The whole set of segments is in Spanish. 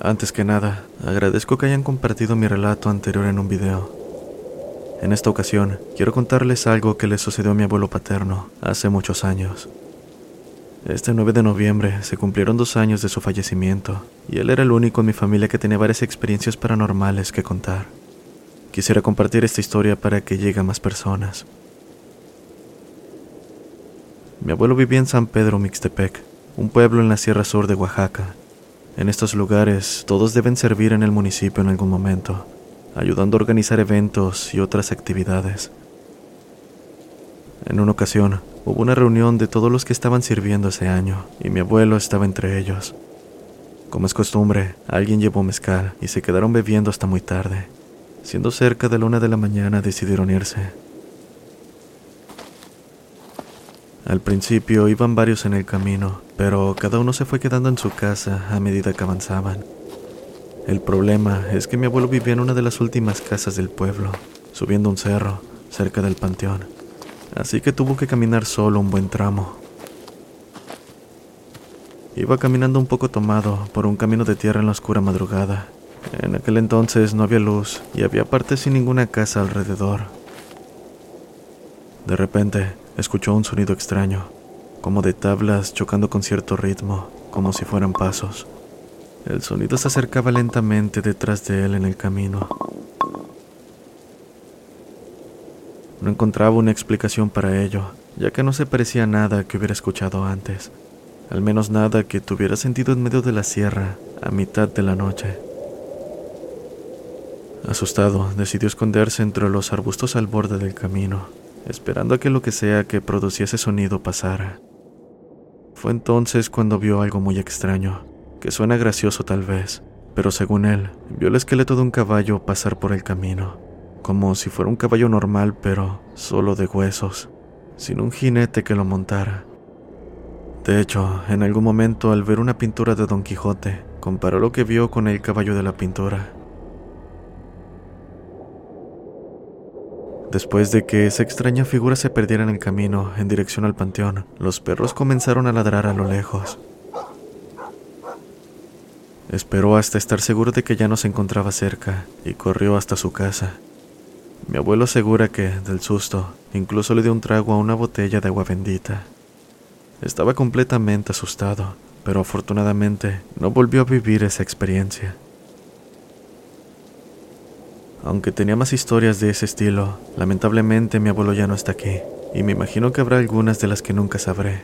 Antes que nada, agradezco que hayan compartido mi relato anterior en un video. En esta ocasión, quiero contarles algo que le sucedió a mi abuelo paterno hace muchos años. Este 9 de noviembre se cumplieron dos años de su fallecimiento, y él era el único en mi familia que tenía varias experiencias paranormales que contar. Quisiera compartir esta historia para que llegue a más personas. Mi abuelo vivía en San Pedro Mixtepec, un pueblo en la Sierra Sur de Oaxaca. En estos lugares, todos deben servir en el municipio en algún momento, ayudando a organizar eventos y otras actividades. En una ocasión, hubo una reunión de todos los que estaban sirviendo ese año, y mi abuelo estaba entre ellos. Como es costumbre, alguien llevó mezcal y se quedaron bebiendo hasta muy tarde. Siendo cerca de la una de la mañana decidieron irse. Al principio iban varios en el camino, pero cada uno se fue quedando en su casa a medida que avanzaban. El problema es que mi abuelo vivía en una de las últimas casas del pueblo, subiendo un cerro, cerca del panteón, así que tuvo que caminar solo un buen tramo. Iba caminando un poco tomado por un camino de tierra en la oscura madrugada. En aquel entonces no había luz y había partes sin ninguna casa alrededor. De repente, escuchó un sonido extraño, como de tablas chocando con cierto ritmo, como si fueran pasos. El sonido se acercaba lentamente detrás de él en el camino. No encontraba una explicación para ello, ya que no se parecía a nada que hubiera escuchado antes, al menos nada que tuviera sentido en medio de la sierra a mitad de la noche. Asustado, decidió esconderse entre los arbustos al borde del camino, esperando a que lo que sea que produciese sonido pasara. Fue entonces cuando vio algo muy extraño, que suena gracioso tal vez, pero según él, vio el esqueleto de un caballo pasar por el camino, como si fuera un caballo normal, pero solo de huesos, sin un jinete que lo montara. De hecho, en algún momento al ver una pintura de Don Quijote, comparó lo que vio con el caballo de la pintura. Después de que esa extraña figura se perdiera en el camino en dirección al panteón, los perros comenzaron a ladrar a lo lejos. Esperó hasta estar seguro de que ya no se encontraba cerca y corrió hasta su casa. Mi abuelo asegura que, del susto, incluso le dio un trago a una botella de agua bendita. Estaba completamente asustado, pero afortunadamente no volvió a vivir esa experiencia. Aunque tenía más historias de ese estilo, lamentablemente mi abuelo ya no está aquí, y me imagino que habrá algunas de las que nunca sabré.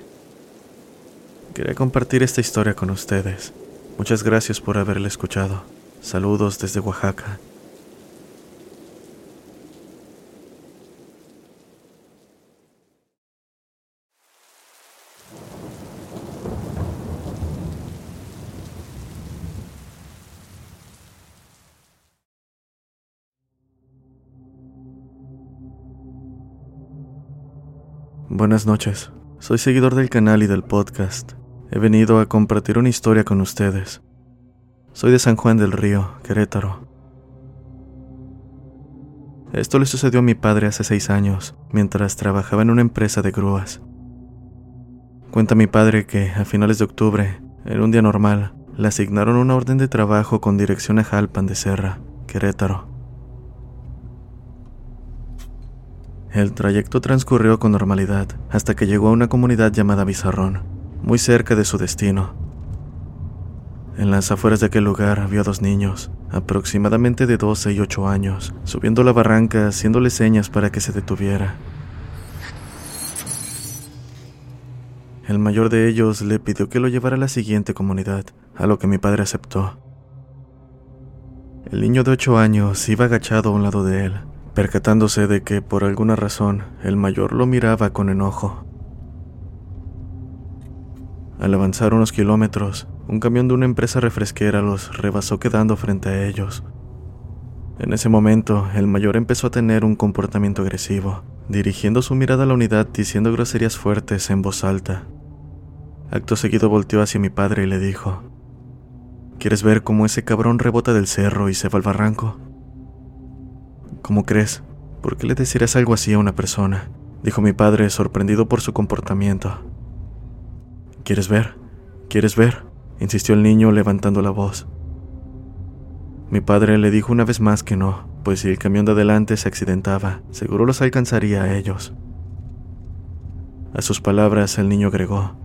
Quería compartir esta historia con ustedes. Muchas gracias por haberla escuchado. Saludos desde Oaxaca. Buenas noches. Soy seguidor del canal y del podcast. He venido a compartir una historia con ustedes. Soy de San Juan del Río, Querétaro. Esto le sucedió a mi padre hace seis años, mientras trabajaba en una empresa de grúas. Cuenta mi padre que, a finales de octubre, en un día normal, le asignaron una orden de trabajo con dirección a Jalpan de Serra, Querétaro. El trayecto transcurrió con normalidad hasta que llegó a una comunidad llamada Bizarrón, muy cerca de su destino. En las afueras de aquel lugar vio dos niños, aproximadamente de 12 y 8 años, subiendo la barranca haciéndole señas para que se detuviera. el mayor de ellos le pidió que lo llevara a la siguiente comunidad, a lo que mi padre aceptó. El niño de ocho años iba agachado a un lado de él, percatándose de que por alguna razón el mayor lo miraba con enojo. Al avanzar unos kilómetros, un camión de una empresa refresquera los rebasó quedando frente a ellos. En ese momento, el mayor empezó a tener un comportamiento agresivo, dirigiendo su mirada a la unidad diciendo groserías fuertes en voz alta. Acto seguido volteó hacia mi padre y le dijo, ¿Quieres ver cómo ese cabrón rebota del cerro y se va al barranco? ¿Cómo crees? ¿Por qué le decirás algo así a una persona? dijo mi padre, sorprendido por su comportamiento. ¿Quieres ver? ¿Quieres ver? insistió el niño levantando la voz. Mi padre le dijo una vez más que no, pues si el camión de adelante se accidentaba, seguro los alcanzaría a ellos. A sus palabras el niño agregó,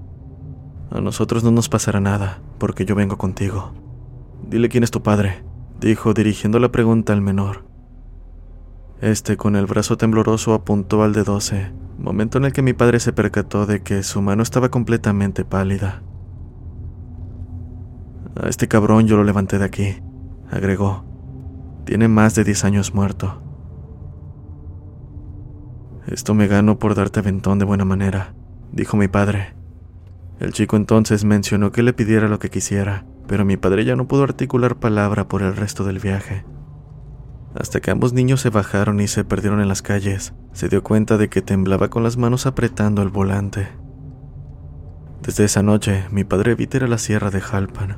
A nosotros no nos pasará nada, porque yo vengo contigo. Dile quién es tu padre, dijo dirigiendo la pregunta al menor. Este, con el brazo tembloroso, apuntó al de doce, momento en el que mi padre se percató de que su mano estaba completamente pálida. A este cabrón yo lo levanté de aquí, agregó. Tiene más de diez años muerto. Esto me gano por darte aventón de buena manera, dijo mi padre. El chico entonces mencionó que le pidiera lo que quisiera, pero mi padre ya no pudo articular palabra por el resto del viaje. Hasta que ambos niños se bajaron y se perdieron en las calles, se dio cuenta de que temblaba con las manos apretando el volante. Desde esa noche, mi padre evita a la sierra de Jalpan.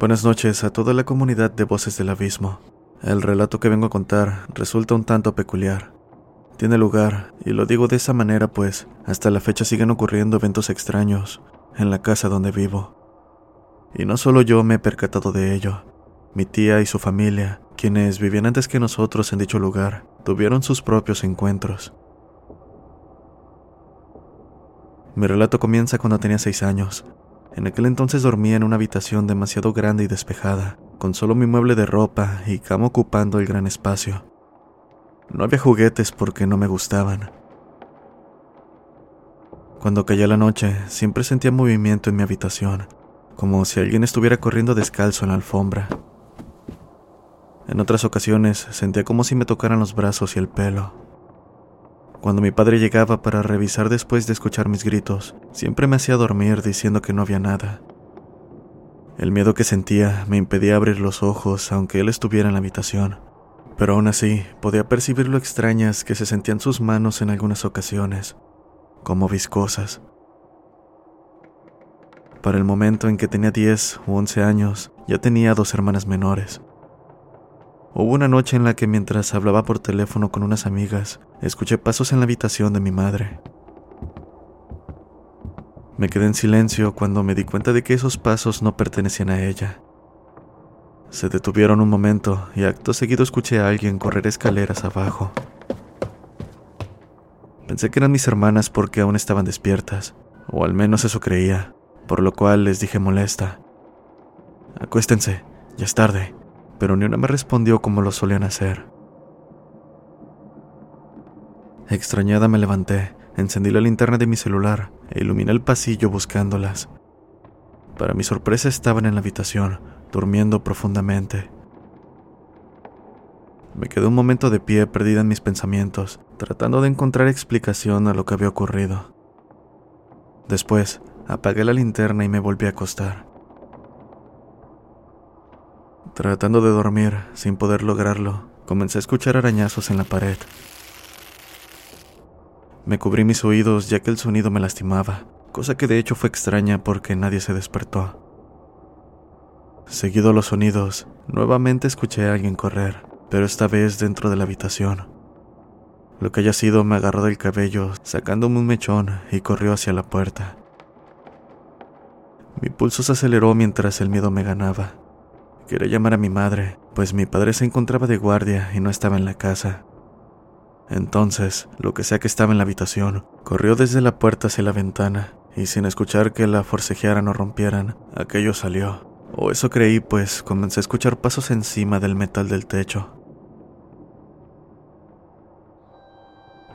Buenas noches a toda la comunidad de Voces del Abismo. El relato que vengo a contar resulta un tanto peculiar. Tiene lugar, y lo digo de esa manera pues, hasta la fecha siguen ocurriendo eventos extraños en la casa donde vivo. Y no solo yo me he percatado de ello, mi tía y su familia, quienes vivían antes que nosotros en dicho lugar, tuvieron sus propios encuentros. Mi relato comienza cuando tenía seis años, en aquel entonces dormía en una habitación demasiado grande y despejada, con solo mi mueble de ropa y cama ocupando el gran espacio. No había juguetes porque no me gustaban. Cuando caía la noche, siempre sentía movimiento en mi habitación, como si alguien estuviera corriendo descalzo en la alfombra. En otras ocasiones sentía como si me tocaran los brazos y el pelo. Cuando mi padre llegaba para revisar después de escuchar mis gritos, siempre me hacía dormir diciendo que no había nada. El miedo que sentía me impedía abrir los ojos aunque él estuviera en la habitación, pero aún así podía percibir lo extrañas que se sentían sus manos en algunas ocasiones, como viscosas. Para el momento en que tenía 10 u 11 años, ya tenía dos hermanas menores. Hubo una noche en la que mientras hablaba por teléfono con unas amigas, escuché pasos en la habitación de mi madre. Me quedé en silencio cuando me di cuenta de que esos pasos no pertenecían a ella. Se detuvieron un momento y acto seguido escuché a alguien correr escaleras abajo. Pensé que eran mis hermanas porque aún estaban despiertas, o al menos eso creía, por lo cual les dije molesta. Acuéstense, ya es tarde pero ni una me respondió como lo solían hacer. Extrañada me levanté, encendí la linterna de mi celular e iluminé el pasillo buscándolas. Para mi sorpresa estaban en la habitación, durmiendo profundamente. Me quedé un momento de pie perdida en mis pensamientos, tratando de encontrar explicación a lo que había ocurrido. Después, apagué la linterna y me volví a acostar. Tratando de dormir, sin poder lograrlo, comencé a escuchar arañazos en la pared. Me cubrí mis oídos ya que el sonido me lastimaba, cosa que de hecho fue extraña porque nadie se despertó. Seguido los sonidos, nuevamente escuché a alguien correr, pero esta vez dentro de la habitación. Lo que haya sido me agarró del cabello, sacándome un mechón y corrió hacia la puerta. Mi pulso se aceleró mientras el miedo me ganaba. Quería llamar a mi madre, pues mi padre se encontraba de guardia y no estaba en la casa. Entonces, lo que sea que estaba en la habitación, corrió desde la puerta hacia la ventana, y sin escuchar que la forcejearan o rompieran, aquello salió. O eso creí, pues comencé a escuchar pasos encima del metal del techo.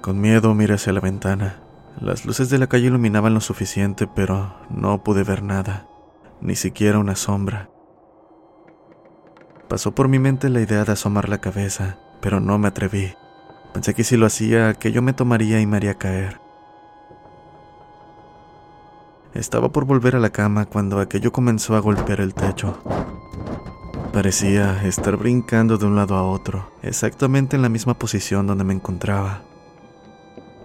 Con miedo miré hacia la ventana. Las luces de la calle iluminaban lo suficiente, pero no pude ver nada, ni siquiera una sombra. Pasó por mi mente la idea de asomar la cabeza, pero no me atreví. Pensé que si lo hacía, aquello me tomaría y me haría caer. Estaba por volver a la cama cuando aquello comenzó a golpear el techo. Parecía estar brincando de un lado a otro, exactamente en la misma posición donde me encontraba.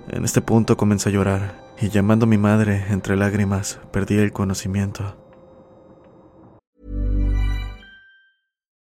En este punto comencé a llorar y llamando a mi madre entre lágrimas perdí el conocimiento.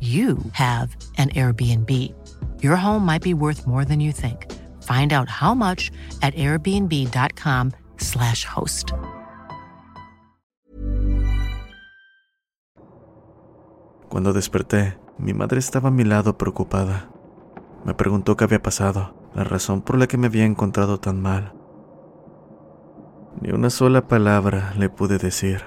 you have an Airbnb. Your home might be worth more than you think. Find out how much at airbnb.com/slash host. Cuando desperté, mi madre estaba a mi lado preocupada. Me preguntó qué había pasado, la razón por la que me había encontrado tan mal. Ni una sola palabra le pude decir.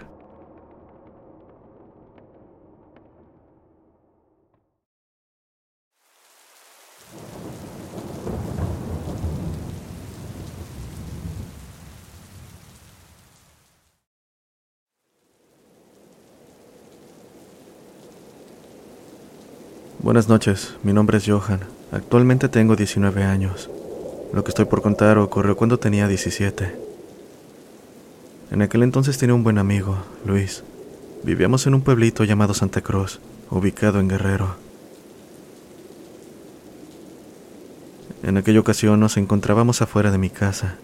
Buenas noches, mi nombre es Johan. Actualmente tengo 19 años. Lo que estoy por contar ocurrió cuando tenía 17. En aquel entonces tenía un buen amigo, Luis. Vivíamos en un pueblito llamado Santa Cruz, ubicado en Guerrero. En aquella ocasión nos encontrábamos afuera de mi casa.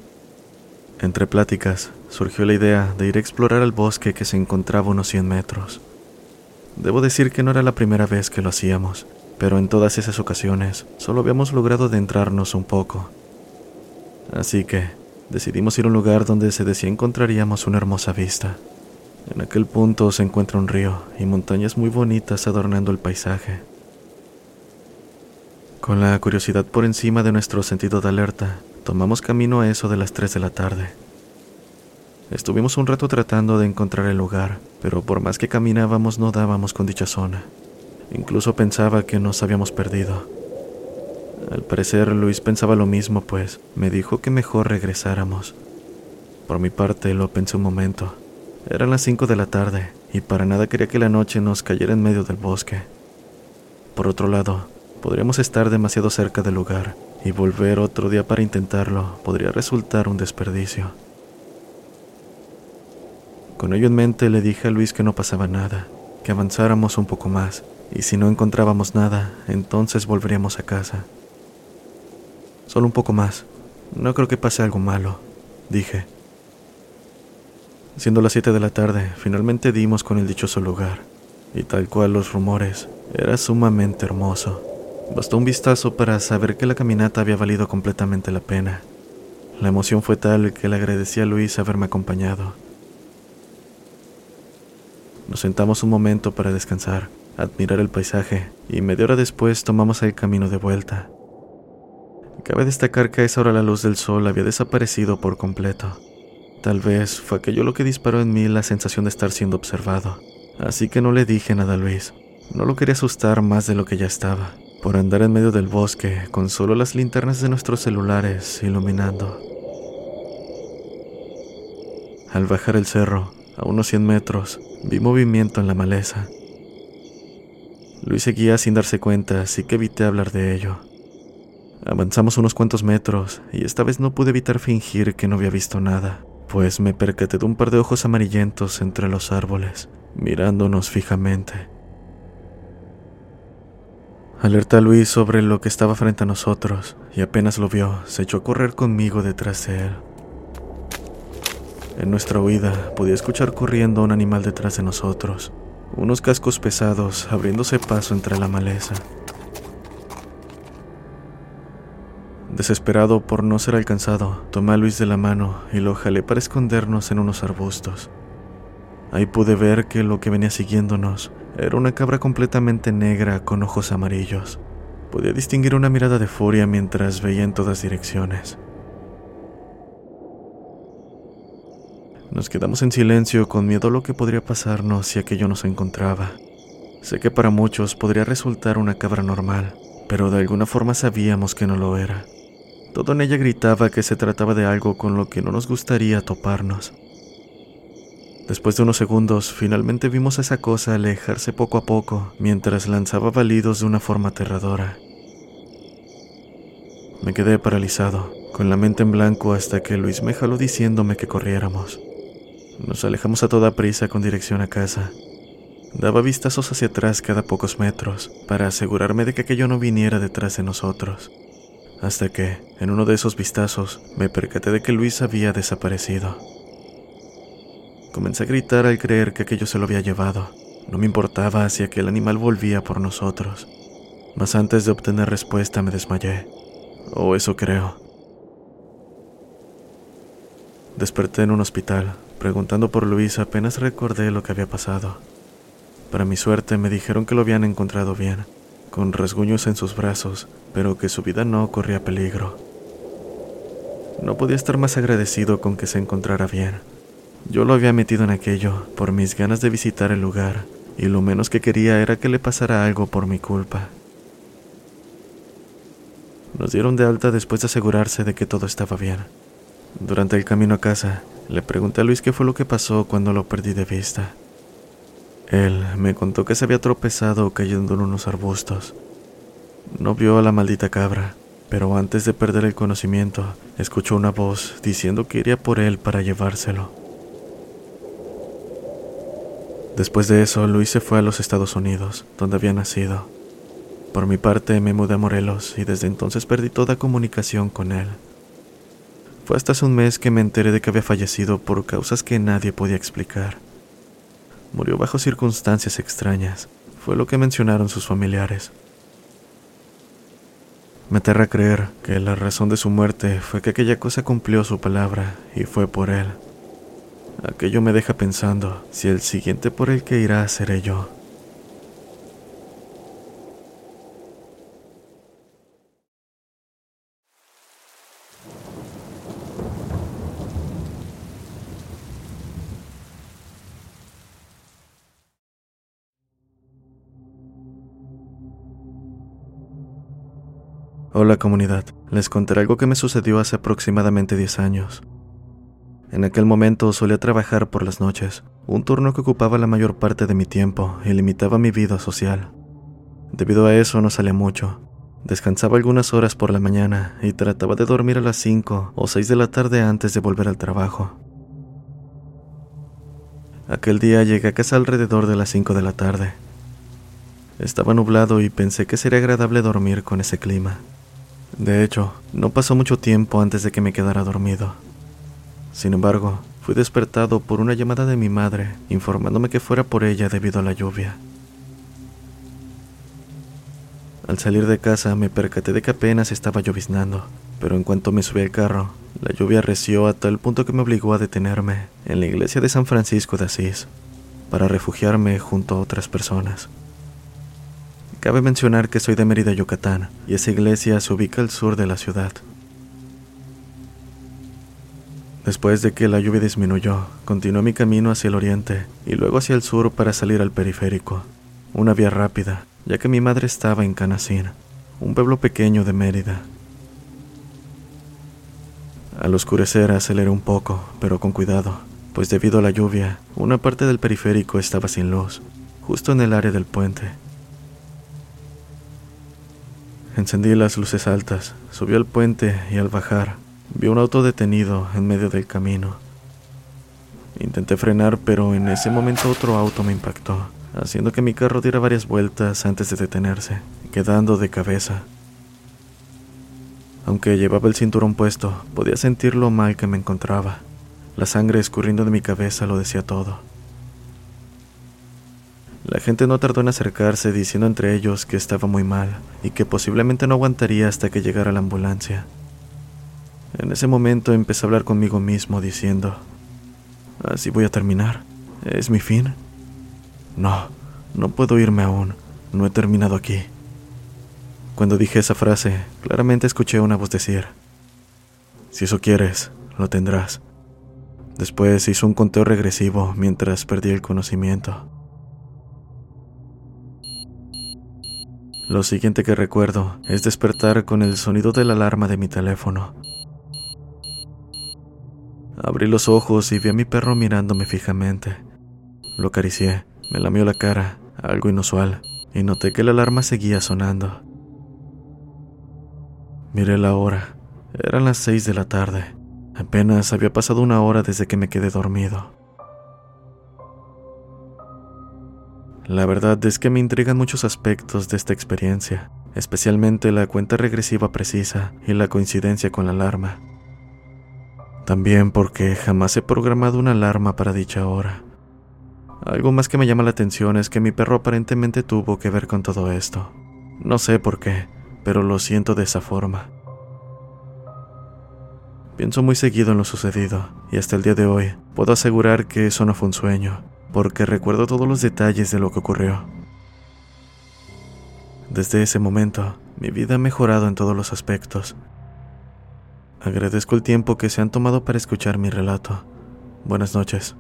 Entre pláticas surgió la idea de ir a explorar el bosque que se encontraba unos 100 metros. Debo decir que no era la primera vez que lo hacíamos, pero en todas esas ocasiones solo habíamos logrado adentrarnos un poco. Así que decidimos ir a un lugar donde se decía encontraríamos una hermosa vista. En aquel punto se encuentra un río y montañas muy bonitas adornando el paisaje. Con la curiosidad por encima de nuestro sentido de alerta, tomamos camino a eso de las 3 de la tarde. Estuvimos un rato tratando de encontrar el lugar, pero por más que caminábamos no dábamos con dicha zona. Incluso pensaba que nos habíamos perdido. Al parecer Luis pensaba lo mismo, pues me dijo que mejor regresáramos. Por mi parte lo pensé un momento. Eran las 5 de la tarde y para nada quería que la noche nos cayera en medio del bosque. Por otro lado, podríamos estar demasiado cerca del lugar y volver otro día para intentarlo podría resultar un desperdicio. Con ello en mente le dije a Luis que no pasaba nada, que avanzáramos un poco más, y si no encontrábamos nada, entonces volveríamos a casa. Solo un poco más. No creo que pase algo malo, dije. Siendo las 7 de la tarde, finalmente dimos con el dichoso lugar, y tal cual los rumores, era sumamente hermoso. Bastó un vistazo para saber que la caminata había valido completamente la pena. La emoción fue tal que le agradecí a Luis haberme acompañado. Nos sentamos un momento para descansar, admirar el paisaje y media hora después tomamos el camino de vuelta. Cabe destacar que a esa hora la luz del sol había desaparecido por completo. Tal vez fue aquello lo que disparó en mí la sensación de estar siendo observado. Así que no le dije nada a Luis. No lo quería asustar más de lo que ya estaba. por andar en medio del bosque con solo las linternas de nuestros celulares iluminando. Al bajar el cerro, a unos 100 metros, vi movimiento en la maleza. Luis seguía sin darse cuenta, así que evité hablar de ello. Avanzamos unos cuantos metros y esta vez no pude evitar fingir que no había visto nada, pues me percaté de un par de ojos amarillentos entre los árboles, mirándonos fijamente. Alerta a Luis sobre lo que estaba frente a nosotros y apenas lo vio, se echó a correr conmigo detrás de él. En nuestra huida podía escuchar corriendo a un animal detrás de nosotros, unos cascos pesados abriéndose paso entre la maleza. Desesperado por no ser alcanzado, tomé a Luis de la mano y lo jalé para escondernos en unos arbustos. Ahí pude ver que lo que venía siguiéndonos era una cabra completamente negra con ojos amarillos. Podía distinguir una mirada de furia mientras veía en todas direcciones. Nos quedamos en silencio con miedo a lo que podría pasarnos si aquello nos encontraba. Sé que para muchos podría resultar una cabra normal, pero de alguna forma sabíamos que no lo era. Todo en ella gritaba que se trataba de algo con lo que no nos gustaría toparnos. Después de unos segundos, finalmente vimos a esa cosa alejarse poco a poco mientras lanzaba balidos de una forma aterradora. Me quedé paralizado, con la mente en blanco hasta que Luis me jaló diciéndome que corriéramos. Nos alejamos a toda prisa con dirección a casa. Daba vistazos hacia atrás cada pocos metros para asegurarme de que aquello no viniera detrás de nosotros. Hasta que, en uno de esos vistazos, me percaté de que Luis había desaparecido. Comencé a gritar al creer que aquello se lo había llevado. No me importaba si aquel animal volvía por nosotros. Mas antes de obtener respuesta me desmayé. O eso creo. Desperté en un hospital. Preguntando por Luis apenas recordé lo que había pasado. Para mi suerte me dijeron que lo habían encontrado bien, con rasguños en sus brazos, pero que su vida no corría peligro. No podía estar más agradecido con que se encontrara bien. Yo lo había metido en aquello por mis ganas de visitar el lugar, y lo menos que quería era que le pasara algo por mi culpa. Nos dieron de alta después de asegurarse de que todo estaba bien. Durante el camino a casa, le pregunté a Luis qué fue lo que pasó cuando lo perdí de vista. Él me contó que se había tropezado cayendo en unos arbustos. No vio a la maldita cabra, pero antes de perder el conocimiento, escuchó una voz diciendo que iría por él para llevárselo. Después de eso, Luis se fue a los Estados Unidos, donde había nacido. Por mi parte, me mudé a Morelos y desde entonces perdí toda comunicación con él. Fue hasta hace un mes que me enteré de que había fallecido por causas que nadie podía explicar. Murió bajo circunstancias extrañas, fue lo que mencionaron sus familiares. Me aterra creer que la razón de su muerte fue que aquella cosa cumplió su palabra y fue por él. Aquello me deja pensando si el siguiente por el que irá seré yo. Hola comunidad, les contaré algo que me sucedió hace aproximadamente 10 años. En aquel momento solía trabajar por las noches, un turno que ocupaba la mayor parte de mi tiempo y limitaba mi vida social. Debido a eso no salía mucho. Descansaba algunas horas por la mañana y trataba de dormir a las 5 o 6 de la tarde antes de volver al trabajo. Aquel día llegué a casa alrededor de las 5 de la tarde. Estaba nublado y pensé que sería agradable dormir con ese clima. De hecho, no pasó mucho tiempo antes de que me quedara dormido. Sin embargo, fui despertado por una llamada de mi madre informándome que fuera por ella debido a la lluvia. Al salir de casa me percaté de que apenas estaba lloviznando, pero en cuanto me subí al carro, la lluvia reció a tal punto que me obligó a detenerme en la iglesia de San Francisco de Asís para refugiarme junto a otras personas. Cabe mencionar que soy de Mérida, Yucatán, y esa iglesia se ubica al sur de la ciudad. Después de que la lluvia disminuyó, continué mi camino hacia el oriente y luego hacia el sur para salir al periférico, una vía rápida, ya que mi madre estaba en Canacín, un pueblo pequeño de Mérida. Al oscurecer aceleré un poco, pero con cuidado, pues debido a la lluvia, una parte del periférico estaba sin luz, justo en el área del puente. Encendí las luces altas, subí al puente y al bajar, vi un auto detenido en medio del camino. Intenté frenar, pero en ese momento otro auto me impactó, haciendo que mi carro diera varias vueltas antes de detenerse, quedando de cabeza. Aunque llevaba el cinturón puesto, podía sentir lo mal que me encontraba. La sangre escurriendo de mi cabeza lo decía todo. La gente no tardó en acercarse diciendo entre ellos que estaba muy mal y que posiblemente no aguantaría hasta que llegara la ambulancia. En ese momento empecé a hablar conmigo mismo diciendo, así voy a terminar, es mi fin. No, no puedo irme aún, no he terminado aquí. Cuando dije esa frase, claramente escuché una voz decir, si eso quieres, lo tendrás. Después hizo un conteo regresivo mientras perdí el conocimiento. Lo siguiente que recuerdo es despertar con el sonido de la alarma de mi teléfono. Abrí los ojos y vi a mi perro mirándome fijamente. Lo acaricié, me lamió la cara, algo inusual, y noté que la alarma seguía sonando. Miré la hora. Eran las seis de la tarde. Apenas había pasado una hora desde que me quedé dormido. La verdad es que me intrigan muchos aspectos de esta experiencia, especialmente la cuenta regresiva precisa y la coincidencia con la alarma. También porque jamás he programado una alarma para dicha hora. Algo más que me llama la atención es que mi perro aparentemente tuvo que ver con todo esto. No sé por qué, pero lo siento de esa forma. Pienso muy seguido en lo sucedido, y hasta el día de hoy puedo asegurar que eso no fue un sueño, porque recuerdo todos los detalles de lo que ocurrió. Desde ese momento, mi vida ha mejorado en todos los aspectos. Agradezco el tiempo que se han tomado para escuchar mi relato. Buenas noches.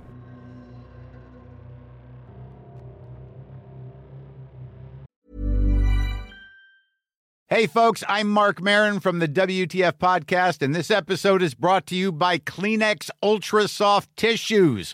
Hey, folks, I'm Mark Marin from the WTF Podcast, and this episode is brought to you by Kleenex Ultra Soft Tissues,